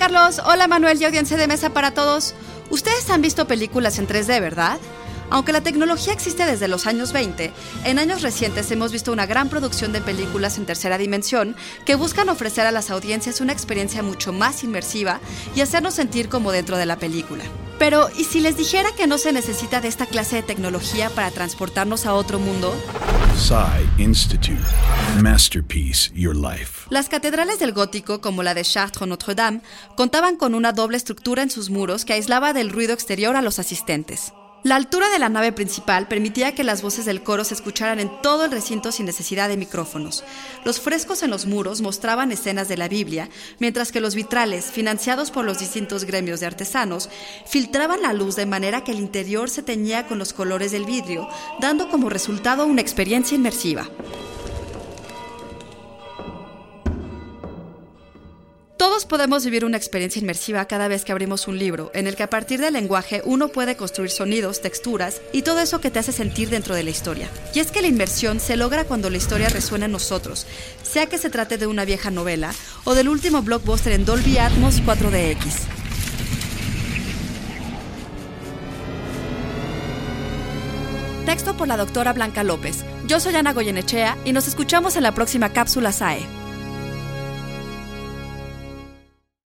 Carlos, hola Manuel y audiencia de mesa para todos. Ustedes han visto películas en 3D, ¿verdad? Aunque la tecnología existe desde los años 20, en años recientes hemos visto una gran producción de películas en tercera dimensión que buscan ofrecer a las audiencias una experiencia mucho más inmersiva y hacernos sentir como dentro de la película. Pero, ¿y si les dijera que no se necesita de esta clase de tecnología para transportarnos a otro mundo? Institute. Masterpiece Your Life. Las catedrales del gótico, como la de Chartres o Notre-Dame, contaban con una doble estructura en sus muros que aislaba del ruido exterior a los asistentes. La altura de la nave principal permitía que las voces del coro se escucharan en todo el recinto sin necesidad de micrófonos. Los frescos en los muros mostraban escenas de la Biblia, mientras que los vitrales, financiados por los distintos gremios de artesanos, filtraban la luz de manera que el interior se teñía con los colores del vidrio, dando como resultado una experiencia inmersiva. Podemos vivir una experiencia inmersiva cada vez que abrimos un libro, en el que a partir del lenguaje uno puede construir sonidos, texturas y todo eso que te hace sentir dentro de la historia. Y es que la inmersión se logra cuando la historia resuena en nosotros, sea que se trate de una vieja novela o del último blockbuster en Dolby Atmos 4DX. Texto por la doctora Blanca López. Yo soy Ana Goyenechea y nos escuchamos en la próxima cápsula SAE.